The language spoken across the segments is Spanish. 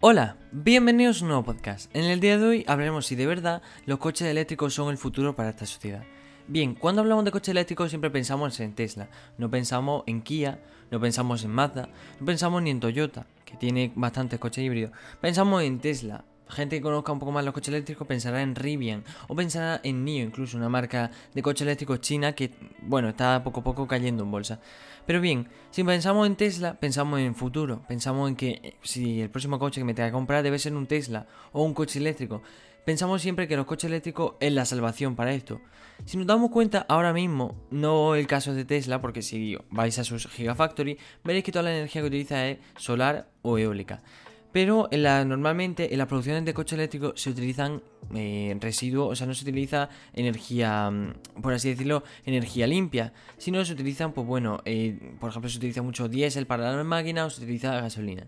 Hola, bienvenidos a un nuevo podcast. En el día de hoy hablaremos si de verdad los coches eléctricos son el futuro para esta sociedad. Bien, cuando hablamos de coches eléctricos siempre pensamos en Tesla, no pensamos en Kia, no pensamos en Mazda, no pensamos ni en Toyota, que tiene bastantes coches híbridos. Pensamos en Tesla, gente que conozca un poco más los coches eléctricos pensará en Rivian o pensará en NIO, incluso una marca de coches eléctricos china que, bueno, está poco a poco cayendo en bolsa. Pero bien, si pensamos en Tesla, pensamos en futuro, pensamos en que eh, si el próximo coche que me tenga que comprar debe ser un Tesla o un coche eléctrico. Pensamos siempre que los coches eléctricos es la salvación para esto. Si nos damos cuenta, ahora mismo, no el caso de Tesla, porque si vais a sus Gigafactory, veréis que toda la energía que utiliza es solar o eólica. Pero normalmente en las producciones de coches eléctricos se utilizan eh, residuos, o sea, no se utiliza energía, mm, por así decirlo, energía limpia, sino se utilizan, pues bueno, eh, por ejemplo, se utiliza mucho diésel para las máquinas o se utiliza gasolina.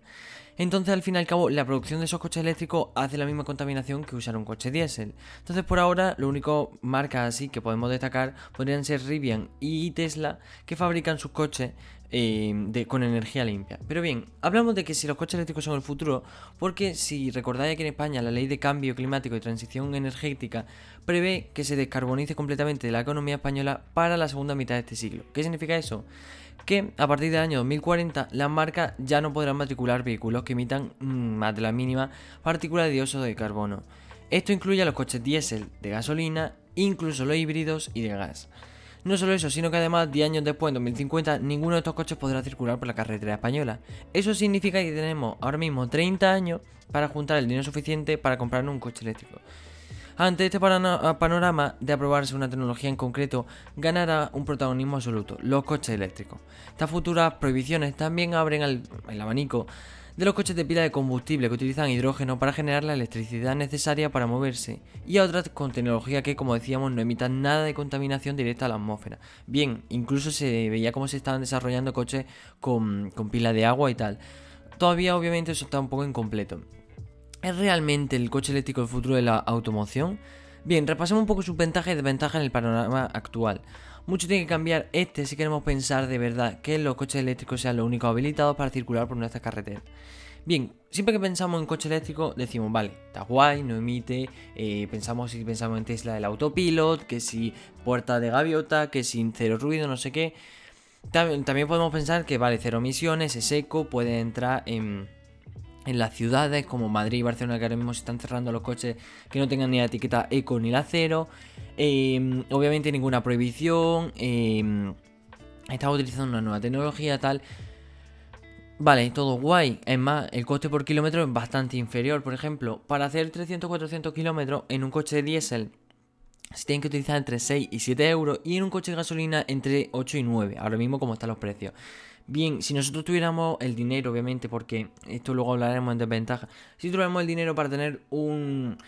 Entonces, al fin y al cabo, la producción de esos coches eléctricos hace la misma contaminación que usar un coche diésel. Entonces, por ahora, lo único marcas así que podemos destacar podrían ser Rivian y Tesla, que fabrican sus coches eh, con energía limpia. Pero bien, hablamos de que si los coches eléctricos son el futuro, porque si recordáis que en España la ley de cambio climático y transición energética prevé que se descarbonice completamente la economía española para la segunda mitad de este siglo. ¿Qué significa eso? Que a partir del año 2040 las marcas ya no podrán matricular vehículos que emitan mm, más de la mínima partícula de dióxido de carbono. Esto incluye a los coches diésel, de gasolina, incluso los híbridos y de gas. No solo eso, sino que además 10 años después, en 2050, ninguno de estos coches podrá circular por la carretera española. Eso significa que tenemos ahora mismo 30 años para juntar el dinero suficiente para comprar un coche eléctrico. Ante este panorama de aprobarse una tecnología en concreto, ganará un protagonismo absoluto, los coches eléctricos. Estas futuras prohibiciones también abren el abanico de los coches de pila de combustible que utilizan hidrógeno para generar la electricidad necesaria para moverse y a otras con tecnología que, como decíamos, no emitan nada de contaminación directa a la atmósfera. Bien, incluso se veía cómo se estaban desarrollando coches con, con pila de agua y tal. Todavía, obviamente, eso está un poco incompleto. ¿Es realmente el coche eléctrico el futuro de la automoción? Bien, repasemos un poco sus ventajas y desventajas en el panorama actual. Mucho tiene que cambiar este si queremos pensar de verdad que los coches eléctricos sean los únicos habilitados para circular por nuestras carreteras. Bien, siempre que pensamos en coche eléctrico decimos, vale, está guay, no emite, eh, pensamos si pensamos en Tesla el autopilot, que si puerta de gaviota, que sin cero ruido, no sé qué. También podemos pensar que, vale, cero emisiones, es eco, puede entrar en en las ciudades como Madrid y Barcelona que ahora mismo se están cerrando los coches que no tengan ni la etiqueta eco ni la cero. Em, obviamente ninguna prohibición. Eh, estamos utilizando una nueva tecnología tal. Vale, todo guay. Es más, el coste por kilómetro es bastante inferior. Por ejemplo, para hacer 300-400 kilómetros en un coche de diésel se tienen que utilizar entre 6 y 7 euros y en un coche de gasolina entre 8 y 9. Ahora mismo como están los precios. Bien, si nosotros tuviéramos el dinero, obviamente, porque esto luego hablaremos en desventaja, si tuviéramos el dinero para tener un,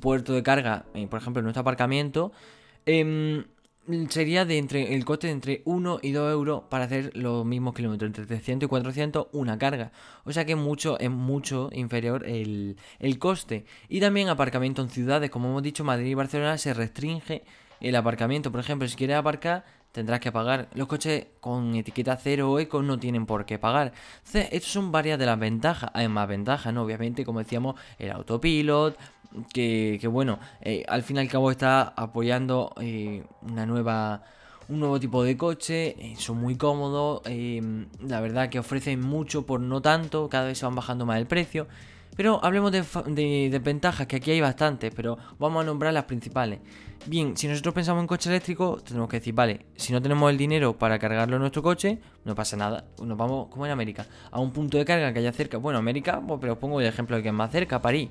puerto de carga, eh, por ejemplo, en nuestro aparcamiento, em, sería de entre el coste de entre 1 y 2 euros para hacer los mismos kilómetros, entre 300 y 400 una carga. O sea que mucho, es mucho inferior el, el coste. Y también aparcamiento en ciudades, como hemos dicho, Madrid y Barcelona se restringe el aparcamiento. Por ejemplo, si quieres aparcar, tendrás que pagar. Los coches con etiqueta cero o eco no tienen por qué pagar. Entonces, estas son varias de las ventajas. Hay más ventajas, ¿no? Obviamente, como decíamos, el autopilot, que, bueno, eh, al fin y al cabo está apoyando eh, una nueva un nuevo tipo de coche, eh, son muy cómodos, la verdad que ofrecen mucho por no tanto, cada vez se van bajando más el precio. Pero hablemos de, de, ventajas, que aquí hay bastantes, pero vamos a nombrar las principales. Bien, si nosotros pensamos en coche eléctrico, tenemos que decir, vale, si no tenemos el dinero para cargarlo en nuestro coche, no pasa nada. Nos vamos, como en América, a un punto de carga que haya cerca. Bueno, América, pues, pero os pongo el ejemplo de que es más cerca, París.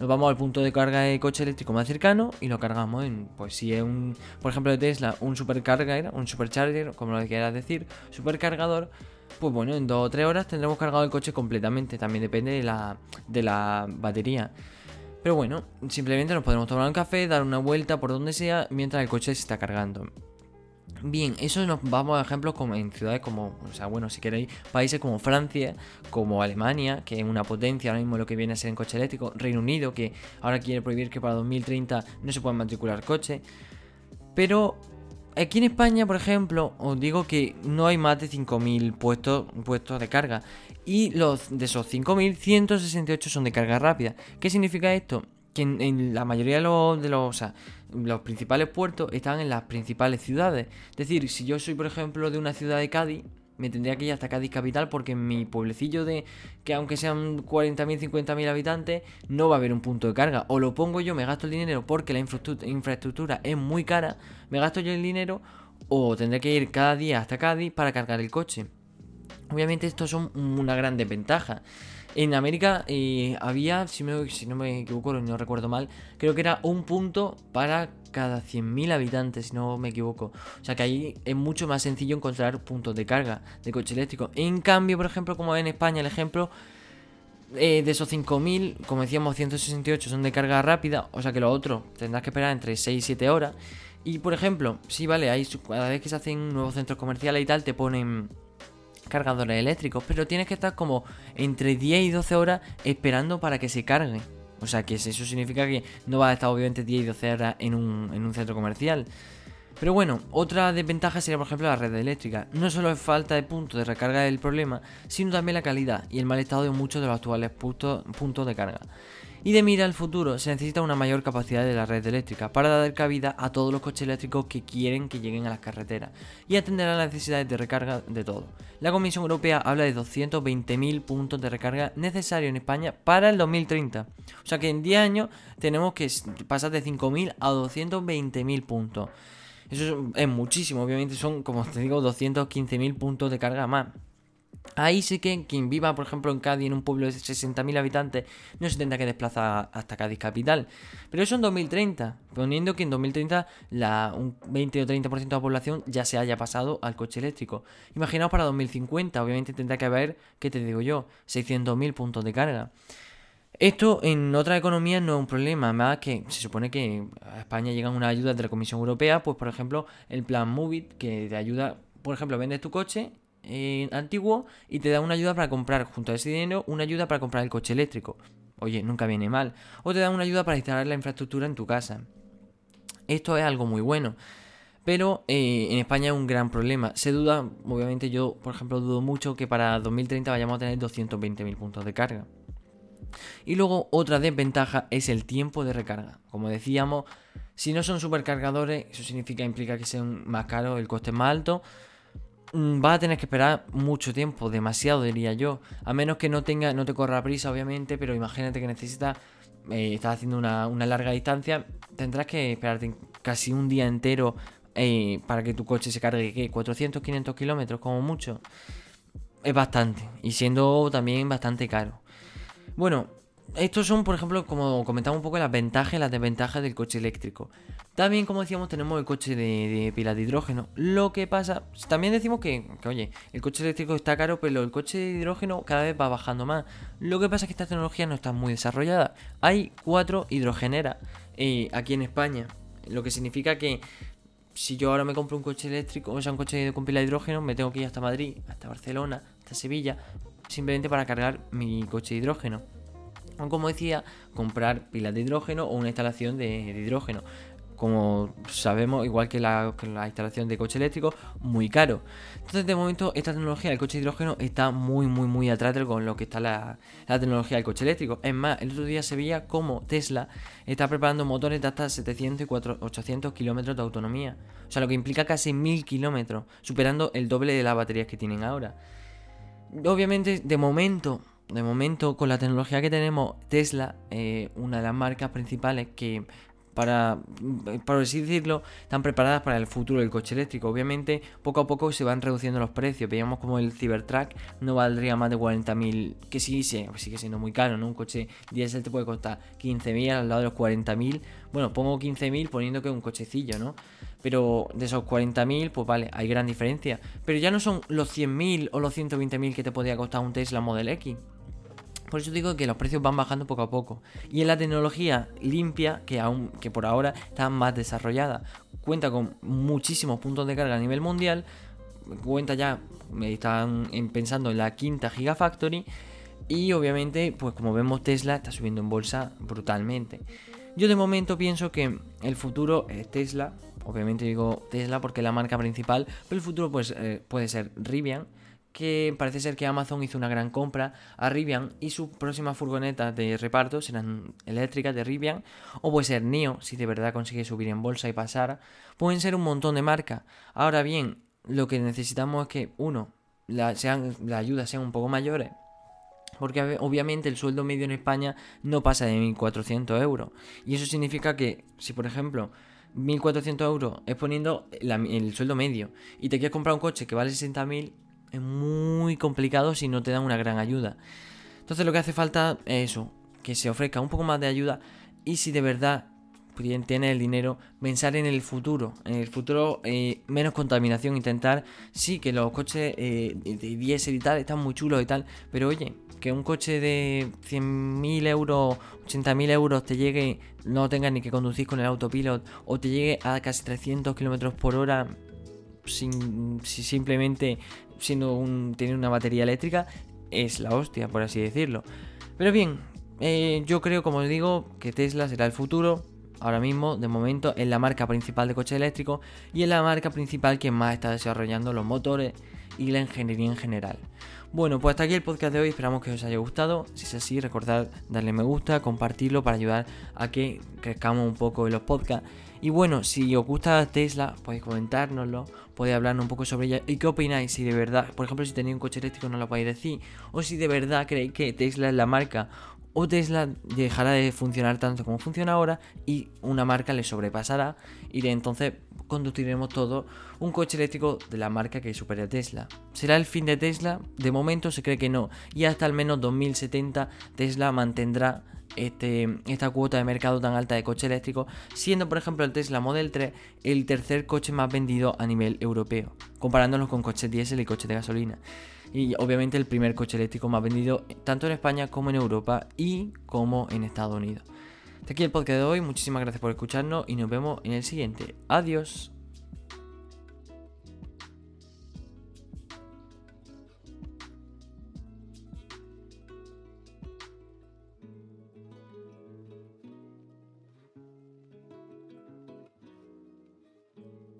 Nos vamos al punto de carga de coche eléctrico más cercano y lo cargamos en, pues si es un, por ejemplo de Tesla, un supercarga, un supercharger, como lo quieras decir, supercargador, pues bueno, en dos o tres horas tendremos cargado el coche completamente. También depende de la, de la batería. Pero bueno, simplemente nos podemos tomar un café, dar una vuelta por donde sea mientras el coche se está cargando. Bien, eso nos vamos a ejemplos como en ciudades como, o sea, bueno, si queréis, países como Francia, como Alemania, que es una potencia ahora mismo lo que viene a ser en coche eléctrico, Reino Unido, que ahora quiere prohibir que para 2030 no se puedan matricular coches. Pero aquí en España, por ejemplo, os digo que no hay más de 5.000 puestos, puestos de carga. Y los de esos 5.000, 168 son de carga rápida. ¿Qué significa esto? Que en, la mayoría de los, de los, los principales puertos están en las principales ciudades. Es decir, si yo soy, por ejemplo, de una ciudad de Cádiz, me tendría que ir hasta Cádiz capital porque en mi pueblecillo de que aunque sean 40.000, 50.000 habitantes, no va a haber un punto de carga. O lo pongo yo, me gasto el dinero porque la infraestructura es muy cara, me gasto yo el dinero o tendré que ir cada día hasta Cádiz para cargar el coche. Obviamente esto son una gran desventaja. En América eh, había, si, no me equivoco, no recuerdo mal, creo que era un punto para cada 100.000 habitantes, si no me equivoco. O sea que ahí es mucho más sencillo encontrar puntos de carga de coche eléctrico. En cambio, por ejemplo, como en España, el ejemplo, eh, de esos 5.000, como decíamos, 168 son de carga rápida, o sea que lo otro tendrás que esperar entre 6 y 7 horas. Y por ejemplo, sí, vale, ahí cada vez que se hacen nuevos centros comerciales y tal, te ponen cargadores eléctricos, pero tienes que estar como entre 10 y 12 horas esperando para que se cargue. O sea que eso significa que no vas a estar obviamente 10 y 12 horas en un, en un centro comercial. Pero bueno, otra desventaja sería por ejemplo la red eléctrica. No solo es falta de puntos de recarga el problema, sino también la calidad y el mal estado de muchos de los actuales puntos de carga. Y de mira al futuro, se necesita una mayor capacidad de la red eléctrica para dar cabida a todos los coches eléctricos que quieren que lleguen a las carreteras y atender a las necesidades de recarga de todo. La Comisión Europea habla de 220.000 puntos de recarga necesarios en España para el 2030. O sea que en 10 años tenemos que pasar de 5.000 a 220.000 puntos. Eso es muchísimo, obviamente son, como te digo, 215.000 puntos de carga más. Ahí sí que quien viva, por ejemplo, en Cádiz, en un pueblo de 60.000 habitantes, no se tendrá que desplazar hasta Cádiz capital. Pero eso en 2030, poniendo que en 2030 la, un 20 o 30% de la población ya se haya pasado al coche eléctrico. Imaginaos para 2050, obviamente tendrá que haber, ¿qué te digo yo? 600.000 puntos de carga. Esto en otra economía no es un problema, más que se supone que a España llegan unas ayudas de la Comisión Europea, pues por ejemplo el plan Movit, que te ayuda, por ejemplo, vendes tu coche eh, antiguo y te da una ayuda para comprar, junto a ese dinero, una ayuda para comprar el coche eléctrico. Oye, nunca viene mal. O te da una ayuda para instalar la infraestructura en tu casa. Esto es algo muy bueno. Pero eh, en España es un gran problema. Se duda, obviamente yo, por ejemplo, dudo mucho que para 2030 vayamos a tener 220.000 puntos de carga. Y luego otra desventaja es el tiempo de recarga. Como decíamos, si no son supercargadores, eso significa, implica que sean más caros, el coste es más alto. Mm, vas a tener que esperar mucho tiempo, demasiado diría yo. A menos que no tenga, no te corra prisa, obviamente, pero imagínate que necesitas, eh, estás haciendo una, larga distancia, tendrás que esperarte casi un día entero eh, para que tu coche se cargue, ¿qué? 400, 500 kilómetros como mucho. Es bastante, y siendo también bastante caro. Bueno, estos son, por ejemplo, como comentamos un poco, las ventajas y las desventajas del coche eléctrico. También, como decíamos, tenemos el coche de, pila de hidrógeno. Lo que pasa, también decimos que, oye, el coche eléctrico está caro, pero el coche de hidrógeno cada vez va bajando más. Lo que pasa es que esta tecnología no está muy desarrollada. Hay cuatro hidrogeneras aquí en España. Lo que significa que si yo ahora me compro un coche eléctrico, o sea, un coche con pila de hidrógeno, me tengo que ir hasta Madrid, hasta Barcelona, hasta Sevilla, simplemente para cargar mi coche de hidrógeno. O como decía, comprar pilas de hidrógeno o una instalación de, hidrógeno. Como sabemos, igual que la, instalación de coche eléctrico, muy caro. Entonces, de momento, esta tecnología del coche hidrógeno está muy, muy, muy atrás con lo que está la, tecnología del coche eléctrico. Es más, el otro día se veía como Tesla está preparando motores de hasta 700 y 800 kilómetros de autonomía. O sea, lo que implica casi 1000 kilómetros, superando el doble de las baterías que tienen ahora. Obviamente, de momento, de momento, con la tecnología que tenemos, Tesla, eh, una de las marcas principales que para, por así decirlo, están preparadas para el futuro del coche eléctrico. Obviamente, poco a poco se van reduciendo los precios. Veíamos como el Cybertruck no valdría más de 40.000, que sí, sí, sigue siendo muy caro, ¿no? Un coche diésel te puede costar 15.000 al lado de los 40.000. Bueno, pongo 15.000 poniendo que es un cochecillo, ¿no? Pero de esos 40.000, pues vale, hay gran diferencia. Pero ya no son los 100.000 o los 120.000 que te podría costar un Tesla Model X. Por eso digo que los precios van bajando poco a poco. Y en la tecnología limpia, que, aún, que por ahora está más desarrollada, cuenta con muchísimos puntos de carga a nivel mundial, cuenta ya, están pensando en la quinta Gigafactory. Y obviamente, pues como vemos, Tesla está subiendo en bolsa brutalmente. Yo de momento pienso que el futuro es Tesla, obviamente digo Tesla porque es la marca principal, pero el futuro pues, eh, puede ser Rivian, que parece ser que Amazon hizo una gran compra a Rivian y su próxima furgoneta de reparto serán eléctricas de Rivian, o puede ser NIO, si de verdad consigue subir en bolsa y pasar. Pueden ser un montón de marcas. Ahora bien, lo que necesitamos es que, uno, la, sean, las ayudas sean un poco mayores. Porque obviamente el sueldo medio en España no pasa de 1.400 euros. Y eso significa que si por ejemplo 1.400 euros es poniendo el sueldo medio y te quieres comprar un coche que vale 60.000, es muy complicado si no te dan una gran ayuda. Entonces lo que hace falta es eso, que se ofrezca un poco más de ayuda y si de verdad tiene el dinero, pensar en el futuro, en el futuro eh, menos contaminación, intentar, sí, que los coches eh, de diésel y tal están muy chulos y tal, pero oye, que un coche de 100.000 euros, 80.000 euros te llegue, no tengas ni que conducir con el autopilot, o te llegue a casi 300 kilómetros por hora, sin, simplemente siendo un, tener una batería eléctrica, es la hostia, por así decirlo. Pero bien, eh, yo creo, como os digo, que Tesla será el futuro. Ahora mismo, de momento, es la marca principal de coches eléctricos y es la marca principal que más está desarrollando los motores y la ingeniería en general. Bueno, pues hasta aquí el podcast de hoy, esperamos que os haya gustado. Si es así, recordad darle me gusta, compartirlo para ayudar a que crezcamos un poco en los podcasts. Y bueno, si os gusta Tesla, podéis comentárnoslo, podéis hablarnos un poco sobre ella. ¿Y qué opináis? Si de verdad, por ejemplo, si tenéis un coche eléctrico, no lo podéis decir. O si de verdad creéis que Tesla es la marca o Tesla dejará de funcionar tanto como funciona ahora y una marca le sobrepasará y entonces conduciremos todo un coche eléctrico de la marca que supere a Tesla. ¿Será el fin de Tesla? De momento se cree que no y hasta al menos 2070 Tesla mantendrá este, esta cuota de mercado tan alta de coche eléctrico, siendo por ejemplo el Tesla Model 3 el tercer coche más vendido a nivel europeo, comparándonos con coches diésel y coches de gasolina y obviamente el primer coche eléctrico más vendido tanto en España como en Europa y como en Estados Unidos. Hasta aquí el podcast de hoy, muchísimas gracias por escucharnos y nos vemos en el siguiente. Adiós.